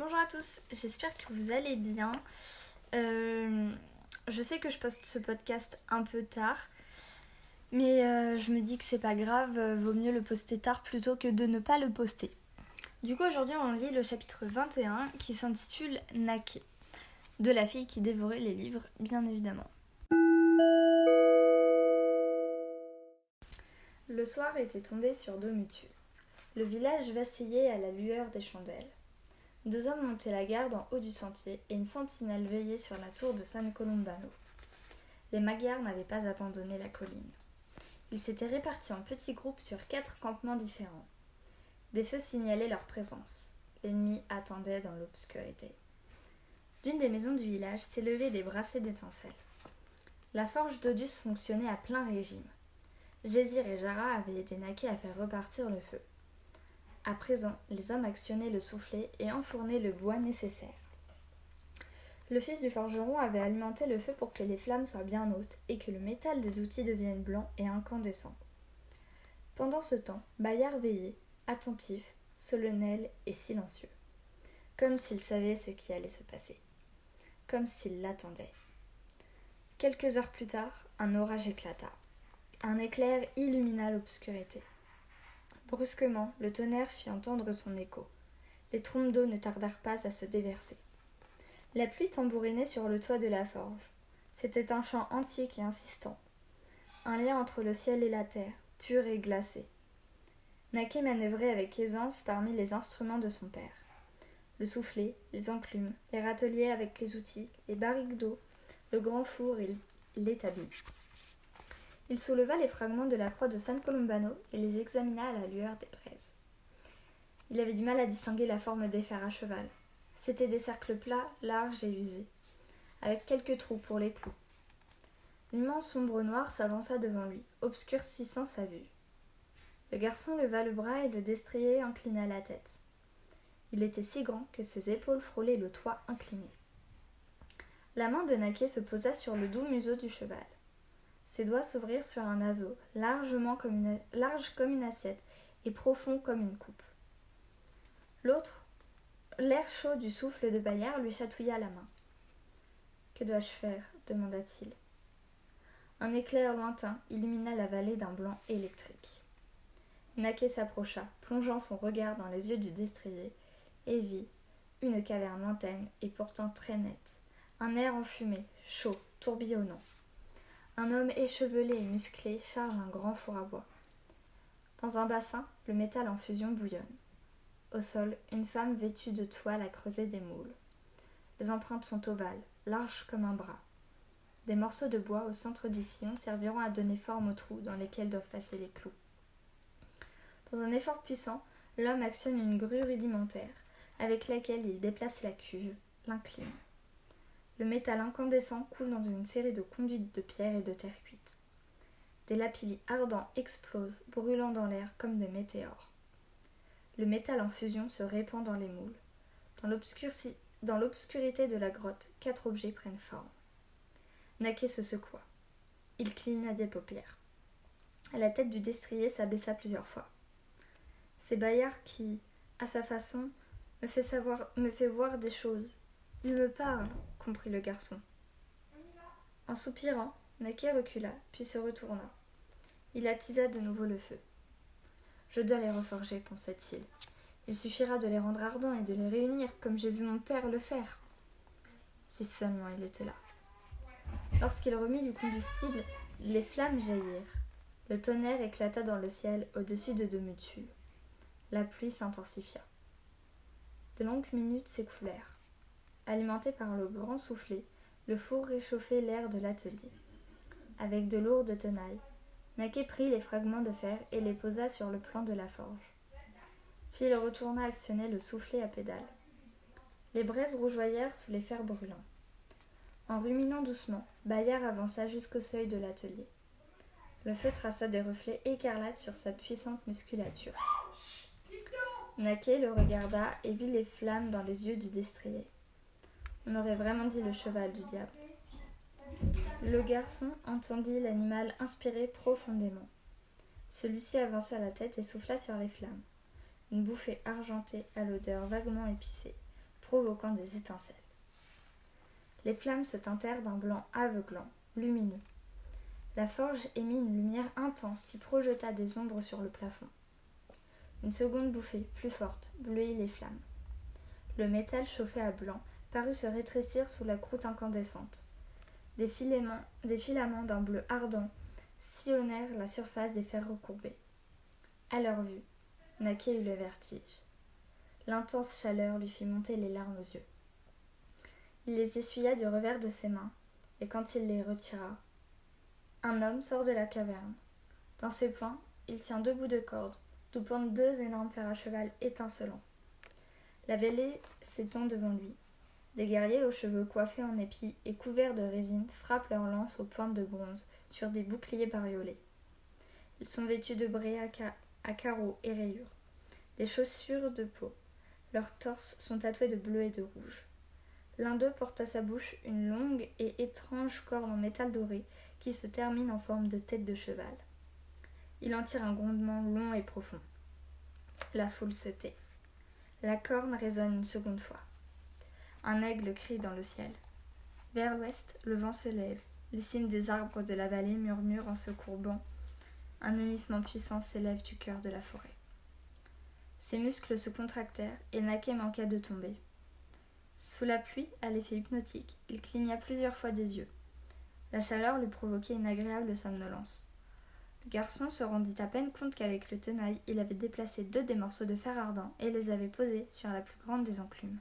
Bonjour à tous, j'espère que vous allez bien. Euh, je sais que je poste ce podcast un peu tard, mais euh, je me dis que c'est pas grave, euh, vaut mieux le poster tard plutôt que de ne pas le poster. Du coup, aujourd'hui, on lit le chapitre 21 qui s'intitule Nake, de la fille qui dévorait les livres, bien évidemment. Le soir était tombé sur Domutu. Le village vacillait à la lueur des chandelles. Deux hommes montaient la garde en haut du sentier et une sentinelle veillait sur la tour de San Colombano. Les Magyars n'avaient pas abandonné la colline. Ils s'étaient répartis en petits groupes sur quatre campements différents. Des feux signalaient leur présence. L'ennemi attendait dans l'obscurité. D'une des maisons du village s'élevaient des brassées d'étincelles. La forge d'Odus fonctionnait à plein régime. Gésir et Jara avaient été naqués à faire repartir le feu. À présent, les hommes actionnaient le soufflet et enfournaient le bois nécessaire. Le fils du forgeron avait alimenté le feu pour que les flammes soient bien hautes et que le métal des outils devienne blanc et incandescent. Pendant ce temps, Bayard veillait, attentif, solennel et silencieux, comme s'il savait ce qui allait se passer, comme s'il l'attendait. Quelques heures plus tard, un orage éclata. Un éclair illumina l'obscurité. Brusquement, le tonnerre fit entendre son écho. Les trompes d'eau ne tardèrent pas à se déverser. La pluie tambourinait sur le toit de la forge. C'était un chant antique et insistant. Un lien entre le ciel et la terre, pur et glacé. Naquet manœuvrait avec aisance parmi les instruments de son père. Le soufflet, les enclumes, les râteliers avec les outils, les barriques d'eau, le grand four et l'établi. Il souleva les fragments de la croix de San Colombano et les examina à la lueur des braises. Il avait du mal à distinguer la forme des fers à cheval. C'étaient des cercles plats, larges et usés, avec quelques trous pour les clous. L'immense ombre noire s'avança devant lui, obscurcissant sa vue. Le garçon leva le bras et le destrier inclina la tête. Il était si grand que ses épaules frôlaient le toit incliné. La main de Naquet se posa sur le doux museau du cheval. Ses doigts s'ouvrirent sur un naseau, large comme une assiette et profond comme une coupe. L'autre, l'air chaud du souffle de Bayard lui chatouilla la main. Que dois-je faire? demanda-t-il. Un éclair lointain illumina la vallée d'un blanc électrique. Naquet s'approcha, plongeant son regard dans les yeux du destrier, et vit une caverne lointaine et pourtant très nette, un air enfumé, chaud, tourbillonnant. Un homme échevelé et musclé charge un grand four à bois. Dans un bassin, le métal en fusion bouillonne. Au sol, une femme vêtue de toile a creusé des moules. Les empreintes sont ovales, larges comme un bras. Des morceaux de bois au centre du sillon serviront à donner forme aux trous dans lesquels doivent passer les clous. Dans un effort puissant, l'homme actionne une grue rudimentaire, avec laquelle il déplace la cuve, l'incline. Le métal incandescent coule dans une série de conduites de pierre et de terre cuite. Des lapillis ardents explosent, brûlant dans l'air comme des météores. Le métal en fusion se répand dans les moules. Dans l'obscurité de la grotte, quatre objets prennent forme. Naquet se secoua. Il cligna des paupières. La tête du destrier s'abaissa plusieurs fois. C'est Bayard qui, à sa façon, me fait savoir, me fait voir des choses. Il me parle, comprit le garçon. En soupirant, Naquet recula, puis se retourna. Il attisa de nouveau le feu. Je dois les reforger, pensa-t-il. Il suffira de les rendre ardents et de les réunir comme j'ai vu mon père le faire. Si seulement il était là. Lorsqu'il remit du combustible, les flammes jaillirent. Le tonnerre éclata dans le ciel au-dessus de Domutu. La pluie s'intensifia. De longues minutes s'écoulèrent. Alimenté par le grand soufflet, le four réchauffait l'air de l'atelier. Avec de lourdes tenailles, Naquet prit les fragments de fer et les posa sur le plan de la forge. Phil retourna actionner le soufflet à pédale. Les braises rougeoyèrent sous les fers brûlants. En ruminant doucement, Bayard avança jusqu'au seuil de l'atelier. Le feu traça des reflets écarlates sur sa puissante musculature. Naquet le regarda et vit les flammes dans les yeux du destrier. On aurait vraiment dit le cheval du diable. Le garçon entendit l'animal inspirer profondément. Celui-ci avança la tête et souffla sur les flammes. Une bouffée argentée à l'odeur vaguement épicée provoquant des étincelles. Les flammes se teintèrent d'un blanc aveuglant, lumineux. La forge émit une lumière intense qui projeta des ombres sur le plafond. Une seconde bouffée, plus forte, bleuit les flammes. Le métal chauffé à blanc parut se rétrécir sous la croûte incandescente. Des filaments, des filaments d'un bleu ardent sillonnèrent la surface des fers recourbés. À leur vue, Naquet eut le vertige. L'intense chaleur lui fit monter les larmes aux yeux. Il les essuya du revers de ses mains, et quand il les retira, un homme sort de la caverne. Dans ses poings, il tient deux bouts de corde, d'où pendent deux énormes fers à cheval étincelants. La vallée s'étend devant lui. Des guerriers aux cheveux coiffés en épis et couverts de résine frappent leurs lances aux pointes de bronze sur des boucliers bariolés. Ils sont vêtus de brés à, carreaux et rayures, des chaussures de peau. Leurs torses sont tatoués de bleu et de rouge. L'un d'eux porte à sa bouche une longue et étrange corde en métal doré qui se termine en forme de tête de cheval. Il en tire un grondement long et profond. La foule se tait. La corne résonne une seconde fois. Un aigle crie dans le ciel. Vers l'ouest, le vent se lève. Les cimes des arbres de la vallée murmurent en se courbant. Un hennissement puissant s'élève du cœur de la forêt. Ses muscles se contractèrent et Naquet manqua de tomber. Sous la pluie, à l'effet hypnotique, il cligna plusieurs fois des yeux. La chaleur lui provoquait une agréable somnolence. Le garçon se rendit à peine compte qu'avec le tenaille, il avait déplacé deux des morceaux de fer ardent et les avait posés sur la plus grande des enclumes.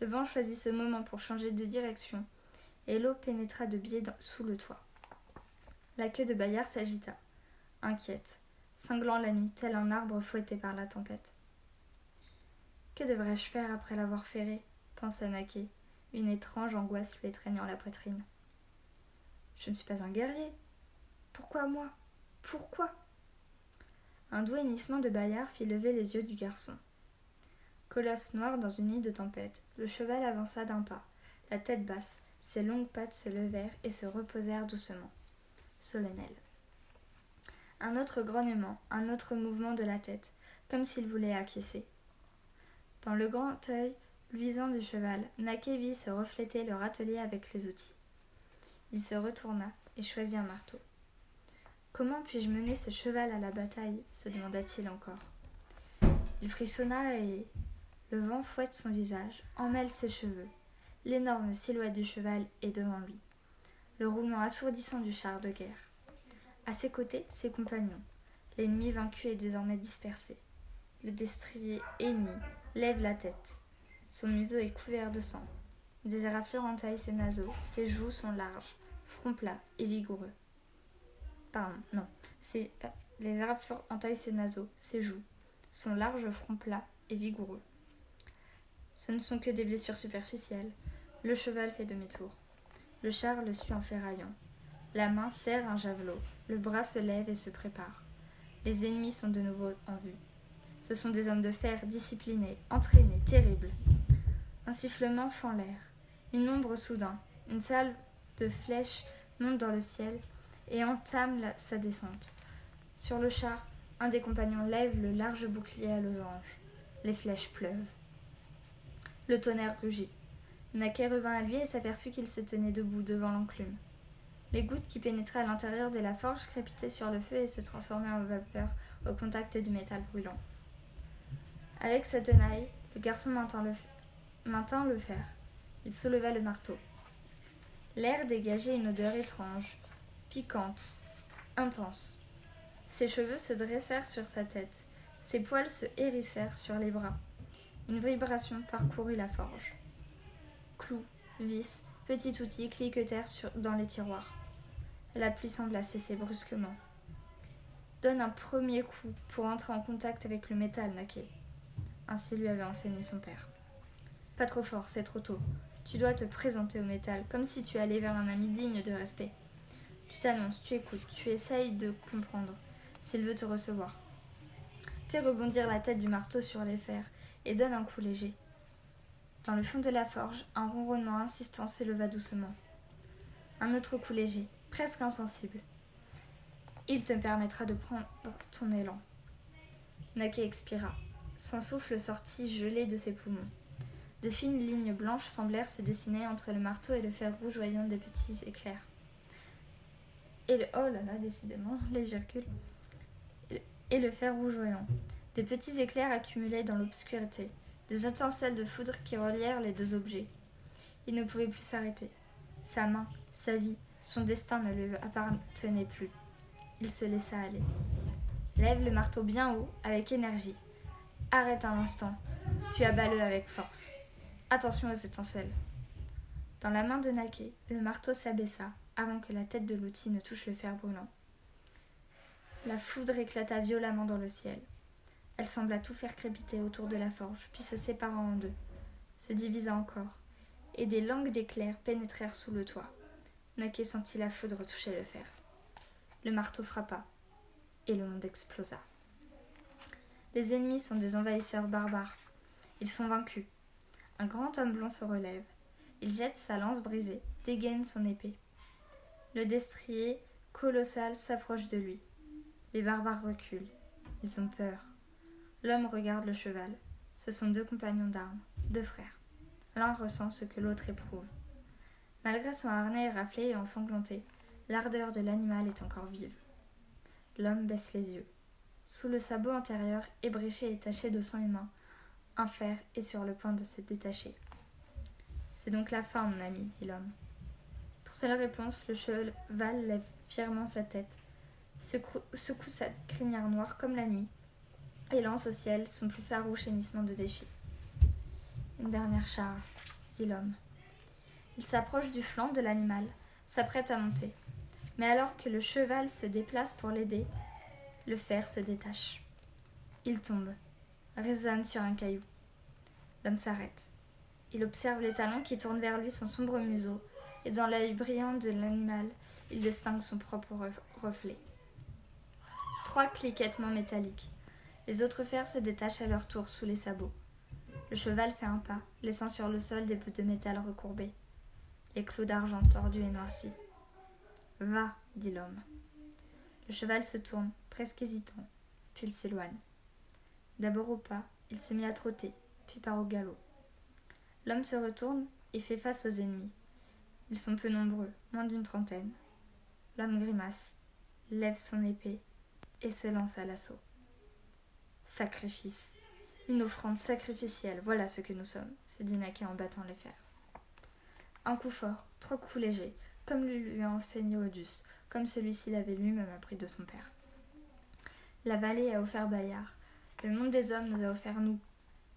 Le vent choisit ce moment pour changer de direction, et l'eau pénétra de biais sous le toit. La queue de Bayard s'agita, inquiète, cinglant la nuit tel un arbre fouetté par la tempête. Que devrais-je faire après l'avoir ferré? pensa Naquet, une étrange angoisse lui étreignant la poitrine. Je ne suis pas un guerrier. Pourquoi moi? Pourquoi? Un doux hennissement de Bayard fit lever les yeux du garçon. Colosse noir dans une nuit de tempête, le cheval avança d'un pas, la tête basse, ses longues pattes se levèrent et se reposèrent doucement, solennel. Un autre grognement, un autre mouvement de la tête, comme s'il voulait acquiescer. Dans le grand œil luisant du cheval, Naquet vit se refléter le râtelier avec les outils. Il se retourna et choisit un marteau. Comment puis-je mener ce cheval à la bataille? se demanda-t-il encore. Il frissonna et le vent fouette son visage, emmêle ses cheveux. L'énorme silhouette du cheval est devant lui. Le roulement assourdissant du char de guerre. À ses côtés, ses compagnons. L'ennemi vaincu est désormais dispersé. Le destrier ennemi lève la tête. Son museau est couvert de sang. Des éraflures entaillent ses naseaux, ses joues sont larges, front plat et vigoureux. Pardon, non, euh, les éraflures entaillent ses naseaux, ses joues, son large front plat et vigoureux. Ce ne sont que des blessures superficielles. Le cheval fait demi-tour. Le char le suit en ferraillant. La main serre un javelot, le bras se lève et se prépare. Les ennemis sont de nouveau en vue. Ce sont des hommes de fer disciplinés, entraînés, terribles. Un sifflement fend l'air. Une ombre soudain, une salle de flèches monte dans le ciel et entame sa descente. Sur le char, un des compagnons lève le large bouclier à losange. Les flèches pleuvent. Le tonnerre rugit. Naquet revint à lui et s'aperçut qu'il se tenait debout devant l'enclume. Les gouttes qui pénétraient à l'intérieur de la forge crépitaient sur le feu et se transformaient en vapeur au contact du métal brûlant. Avec sa tenaille, le garçon maintint le, maintint le fer. Il souleva le marteau. L'air dégageait une odeur étrange, piquante, intense. Ses cheveux se dressèrent sur sa tête, ses poils se hérissèrent sur les bras. Une vibration parcourut la forge. Clous, vis, petits outils cliquetèrent dans les tiroirs. La pluie sembla cesser brusquement. Donne un premier coup pour entrer en contact avec le métal, Naquet. Ainsi lui avait enseigné son père. Pas trop fort, c'est trop tôt. Tu dois te présenter au métal, comme si tu allais vers un ami digne de respect. Tu t'annonces, tu écoutes, tu essayes de comprendre, s'il veut te recevoir. Fais rebondir la tête du marteau sur les fers et donne un coup léger. Dans le fond de la forge, un ronronnement insistant s'éleva doucement. Un autre coup léger, presque insensible. Il te permettra de prendre ton élan. Naquet expira. Son souffle sortit gelé de ses poumons. De fines lignes blanches semblèrent se dessiner entre le marteau et le fer rougeoyant des petits éclairs. Et le, oh là là, décidément, les virgules. Et le fer rougeoyant. Des petits éclairs accumulaient dans l'obscurité, des étincelles de foudre qui relièrent les deux objets. Il ne pouvait plus s'arrêter. Sa main, sa vie, son destin ne lui appartenait plus. Il se laissa aller. Lève le marteau bien haut, avec énergie. Arrête un instant, puis abat-le avec force. Attention aux étincelles. Dans la main de Naké, le marteau s'abaissa avant que la tête de l'outil ne touche le fer brûlant. La foudre éclata violemment dans le ciel. Elle sembla tout faire crépiter autour de la forge, puis se sépara en deux, se divisa encore, et des langues d'éclairs pénétrèrent sous le toit. Naké sentit la foudre toucher le fer. Le marteau frappa, et le monde explosa. Les ennemis sont des envahisseurs barbares. Ils sont vaincus. Un grand homme blond se relève. Il jette sa lance brisée, dégaine son épée. Le destrier colossal s'approche de lui. Les barbares reculent. Ils ont peur. L'homme regarde le cheval. Ce sont deux compagnons d'armes, deux frères. L'un ressent ce que l'autre éprouve. Malgré son harnais raflé et ensanglanté, l'ardeur de l'animal est encore vive. L'homme baisse les yeux. Sous le sabot antérieur, ébréché et taché de sang humain, un fer est sur le point de se détacher. C'est donc la fin, mon ami, dit l'homme. Pour seule réponse, le cheval lève fièrement sa tête, secoue, sa crinière noire comme la nuit, et lance au ciel son plus farouche hennissement de défi. Une dernière charge, dit l'homme. Il s'approche du flanc de l'animal, s'apprête à monter. Mais alors que le cheval se déplace pour l'aider, le fer se détache. Il tombe, résonne sur un caillou. L'homme s'arrête. Il observe les talons qui tournent vers lui son sombre museau, et dans l'œil brillant de l'animal, il distingue son propre reflet. Trois cliquettements métalliques. Les autres fers se détachent à leur tour sous les sabots. Le cheval fait un pas, laissant sur le sol des bouts de métal recourbés. Les clous d'argent tordus et noircis. Va, dit l'homme. Le cheval se tourne, presque hésitant, puis il s'éloigne. D'abord au pas, il se mit à trotter, puis part au galop. L'homme se retourne et fait face aux ennemis. Ils sont peu nombreux, moins d'une trentaine. L'homme grimace, lève son épée et se lance à l'assaut. Sacrifice. Une offrande sacrificielle, voilà ce que nous sommes, se dit Naké en battant les fers. Un coup fort, trois coups légers, comme lui a enseigné Odus, comme celui-ci l'avait lui-même appris de son père. La vallée a offert Bayard, le monde des hommes nous a offert nous.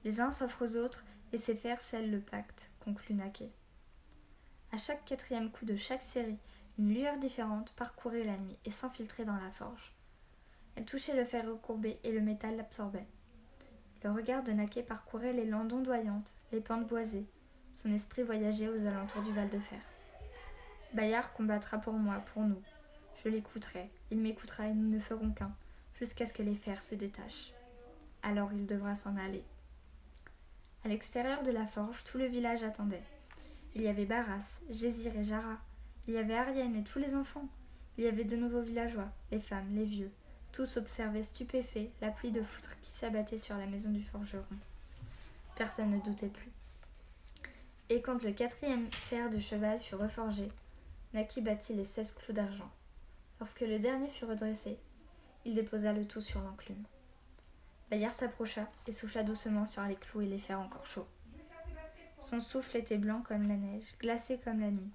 Les uns s'offrent aux autres, et ces fers scellent le pacte, conclut Naquet. À chaque quatrième coup de chaque série, une lueur différente parcourait la nuit et s'infiltrait dans la forge. Elle touchait le fer recourbé et le métal l'absorbait. Le regard de Naquet parcourait les landes ondoyantes, les pentes boisées. Son esprit voyageait aux alentours du Val de Fer. Bayard combattra pour moi, pour nous. Je l'écouterai, il m'écoutera et nous ne ferons qu'un, jusqu'à ce que les fers se détachent. Alors il devra s'en aller. À l'extérieur de la forge, tout le village attendait. Il y avait Barras, Gésir et Jara. Il y avait Ariane et tous les enfants. Il y avait de nouveaux villageois, les femmes, les vieux. Tous observaient stupéfaits la pluie de foutre qui s'abattait sur la maison du forgeron. Personne ne doutait plus. Et quand le quatrième fer de cheval fut reforgé, Naki battit les seize clous d'argent. Lorsque le dernier fut redressé, il déposa le tout sur l'enclume. Bayard s'approcha et souffla doucement sur les clous et les fers encore chauds. Son souffle était blanc comme la neige, glacé comme la nuit.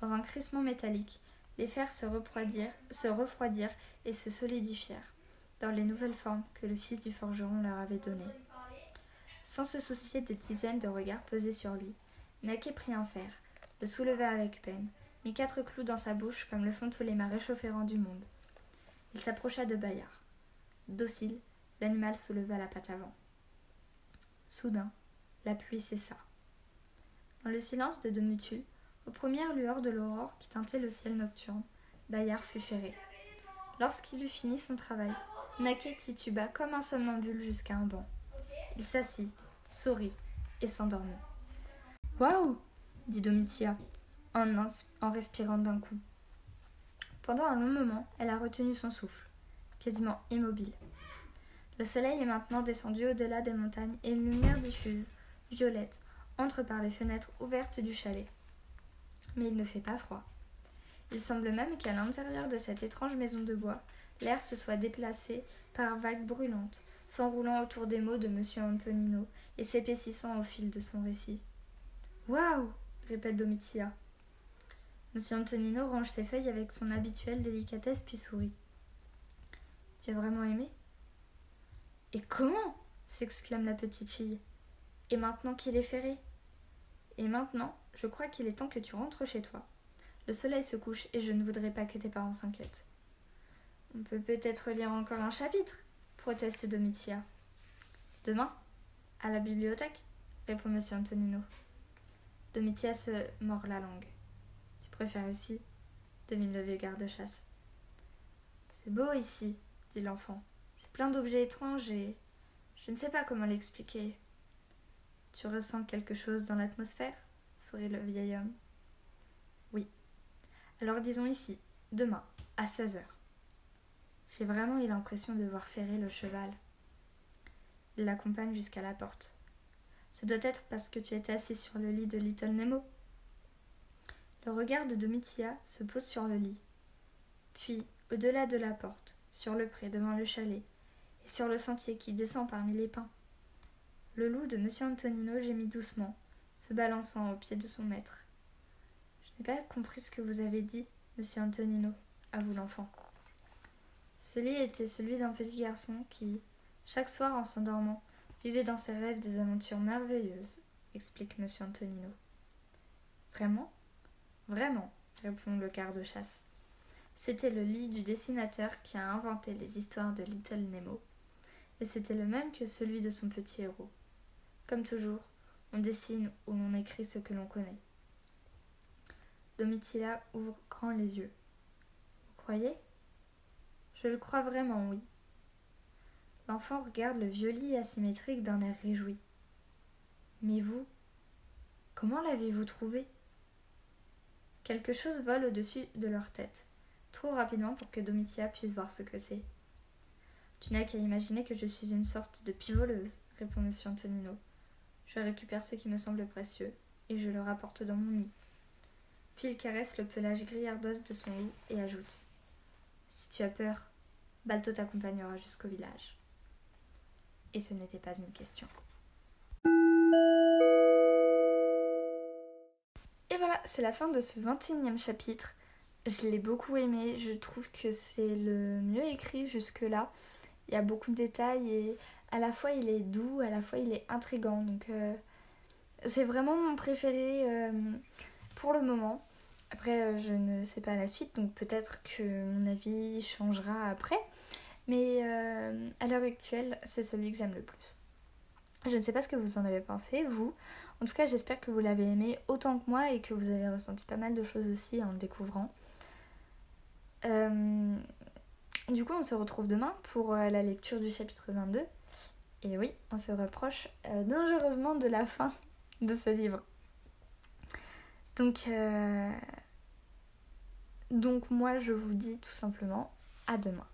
Dans un crissement métallique, les fers se refroidirent, se et se solidifièrent dans les nouvelles formes que le fils du forgeron leur avait données. Sans se soucier des dizaines de regards posés sur lui, Naquet prit un fer, le souleva avec peine, mit quatre clous dans sa bouche comme le font tous les marais chaufférants du monde. Il s'approcha de Bayard. Docile, l'animal souleva la patte avant. Soudain, la pluie cessa. Dans le silence de Demutul, aux premières lueurs de l'aurore qui teintaient le ciel nocturne, Bayard fut ferré. Lorsqu'il eut fini son travail, Naquet tituba comme un somnambule jusqu'à un banc. Il s'assit, sourit et s'endormit. Waouh dit Domitia en, respirant d'un coup. Pendant un long moment, elle a retenu son souffle, quasiment immobile. Le soleil est maintenant descendu au-delà des montagnes et une lumière diffuse, violette, entre par les fenêtres ouvertes du chalet. Mais il ne fait pas froid. Il semble même qu'à l'intérieur de cette étrange maison de bois, l'air se soit déplacé par vagues brûlantes, s'enroulant autour des mots de M. Antonino et s'épaississant au fil de son récit. Waouh répète Domitia. M. Antonino range ses feuilles avec son habituelle délicatesse puis sourit. Tu as vraiment aimé? Et comment? s'exclame la petite fille. Et maintenant qu'il est ferré? Et maintenant, je crois qu'il est temps que tu rentres chez toi. Le soleil se couche et je ne voudrais pas que tes parents s'inquiètent. On peut peut-être lire encore un chapitre, proteste Domitia. Demain À la bibliothèque répond M. Antonino. Domitia se mord la langue. Tu préfères ici demande le garde-chasse. C'est beau ici, dit l'enfant. C'est plein d'objets étranges et je ne sais pas comment l'expliquer. Tu ressens quelque chose dans l'atmosphère? sourit le vieil homme. Oui. Alors disons ici, demain, à 16 heures. J'ai vraiment eu l'impression de voir ferrer le cheval. Il l'accompagne jusqu'à la porte. Ce doit être parce que tu étais assis sur le lit de Little Nemo. Le regard de Domitia se pose sur le lit, puis au-delà de la porte, sur le pré devant le chalet, et sur le sentier qui descend parmi les pins. Le loup de M. Antonino gémit doucement, se balançant au pied de son maître. Je n'ai pas compris ce que vous avez dit, monsieur Antonino, avoue l'enfant. Ce lit était celui d'un petit garçon qui, chaque soir en s'endormant, vivait dans ses rêves des aventures merveilleuses, explique monsieur Antonino. Vraiment? Vraiment, répond le quart de chasse. C'était le lit du dessinateur qui a inventé les histoires de Little Nemo, et c'était le même que celui de son petit héros. Comme toujours, on dessine ou l'on écrit ce que l'on connaît. Domitila ouvre grand les yeux. Vous croyez? Je le crois vraiment, oui. L'enfant regarde le vieux lit asymétrique d'un air réjoui. Mais vous, comment l'avez-vous trouvé? Quelque chose vole au-dessus de leur tête, trop rapidement pour que Domitia puisse voir ce que c'est. Tu n'as qu'à imaginer que je suis une sorte de pivoleuse, répond M. Antonino. Je récupère ce qui me semble précieux et je le rapporte dans mon lit. Puis il caresse le pelage gris de son lit et ajoute Si tu as peur, Balto t'accompagnera jusqu'au village. Et ce n'était pas une question. Et voilà, c'est la fin de ce 21e chapitre. Je l'ai beaucoup aimé, je trouve que c'est le mieux écrit jusque-là. Il y a beaucoup de détails et à la fois il est doux, à la fois il est intrigant. Donc euh, c'est vraiment mon préféré euh, pour le moment. Après, euh, je ne sais pas la suite, donc peut-être que mon avis changera après. Mais à l'heure actuelle, c'est celui que j'aime le plus. Je ne sais pas ce que vous en avez pensé, vous. En tout cas, j'espère que vous l'avez aimé autant que moi et que vous avez ressenti pas mal de choses aussi en le découvrant. du coup, on se retrouve demain pour la lecture du chapitre 22. Et oui, on se rapproche euh, dangereusement de la fin de ce livre. Donc, euh, donc moi, je vous dis tout simplement à demain.